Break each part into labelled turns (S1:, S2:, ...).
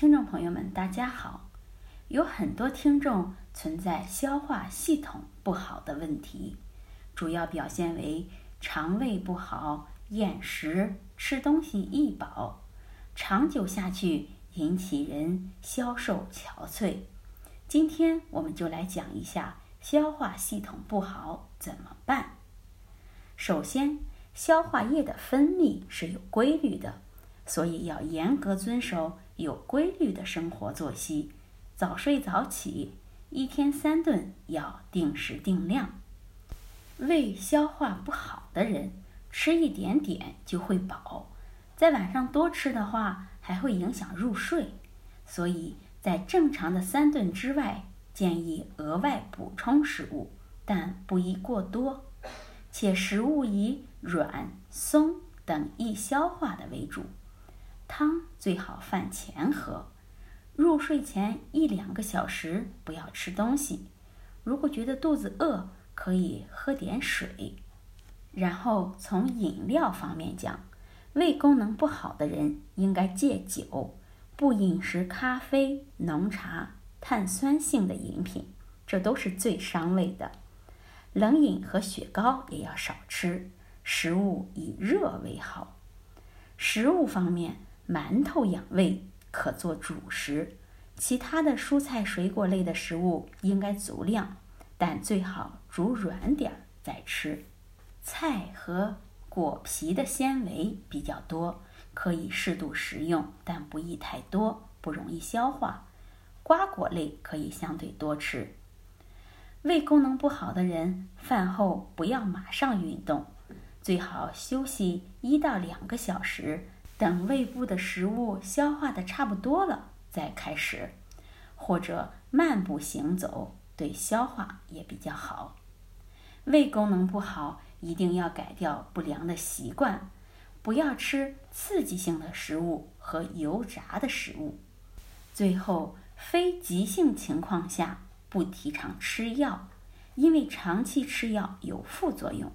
S1: 听众朋友们，大家好。有很多听众存在消化系统不好的问题，主要表现为肠胃不好、厌食、吃东西易饱，长久下去引起人消瘦憔悴。今天我们就来讲一下消化系统不好怎么办。首先，消化液的分泌是有规律的。所以要严格遵守有规律的生活作息，早睡早起，一天三顿要定时定量。胃消化不好的人，吃一点点就会饱，在晚上多吃的话，还会影响入睡。所以在正常的三顿之外，建议额外补充食物，但不宜过多，且食物以软、松等易消化的为主。最好饭前喝，入睡前一两个小时不要吃东西。如果觉得肚子饿，可以喝点水。然后从饮料方面讲，胃功能不好的人应该戒酒，不饮食咖啡、浓茶、碳酸性的饮品，这都是最伤胃的。冷饮和雪糕也要少吃，食物以热为好。食物方面。馒头养胃，可做主食。其他的蔬菜、水果类的食物应该足量，但最好煮软点儿再吃。菜和果皮的纤维比较多，可以适度食用，但不宜太多，不容易消化。瓜果类可以相对多吃。胃功能不好的人，饭后不要马上运动，最好休息一到两个小时。等胃部的食物消化的差不多了，再开始，或者慢步行走，对消化也比较好。胃功能不好，一定要改掉不良的习惯，不要吃刺激性的食物和油炸的食物。最后，非急性情况下不提倡吃药，因为长期吃药有副作用，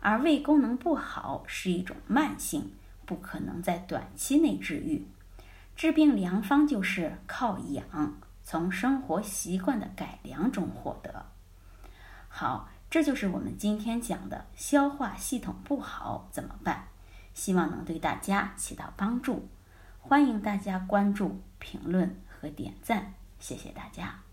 S1: 而胃功能不好是一种慢性。不可能在短期内治愈，治病良方就是靠养，从生活习惯的改良中获得。好，这就是我们今天讲的消化系统不好怎么办，希望能对大家起到帮助。欢迎大家关注、评论和点赞，谢谢大家。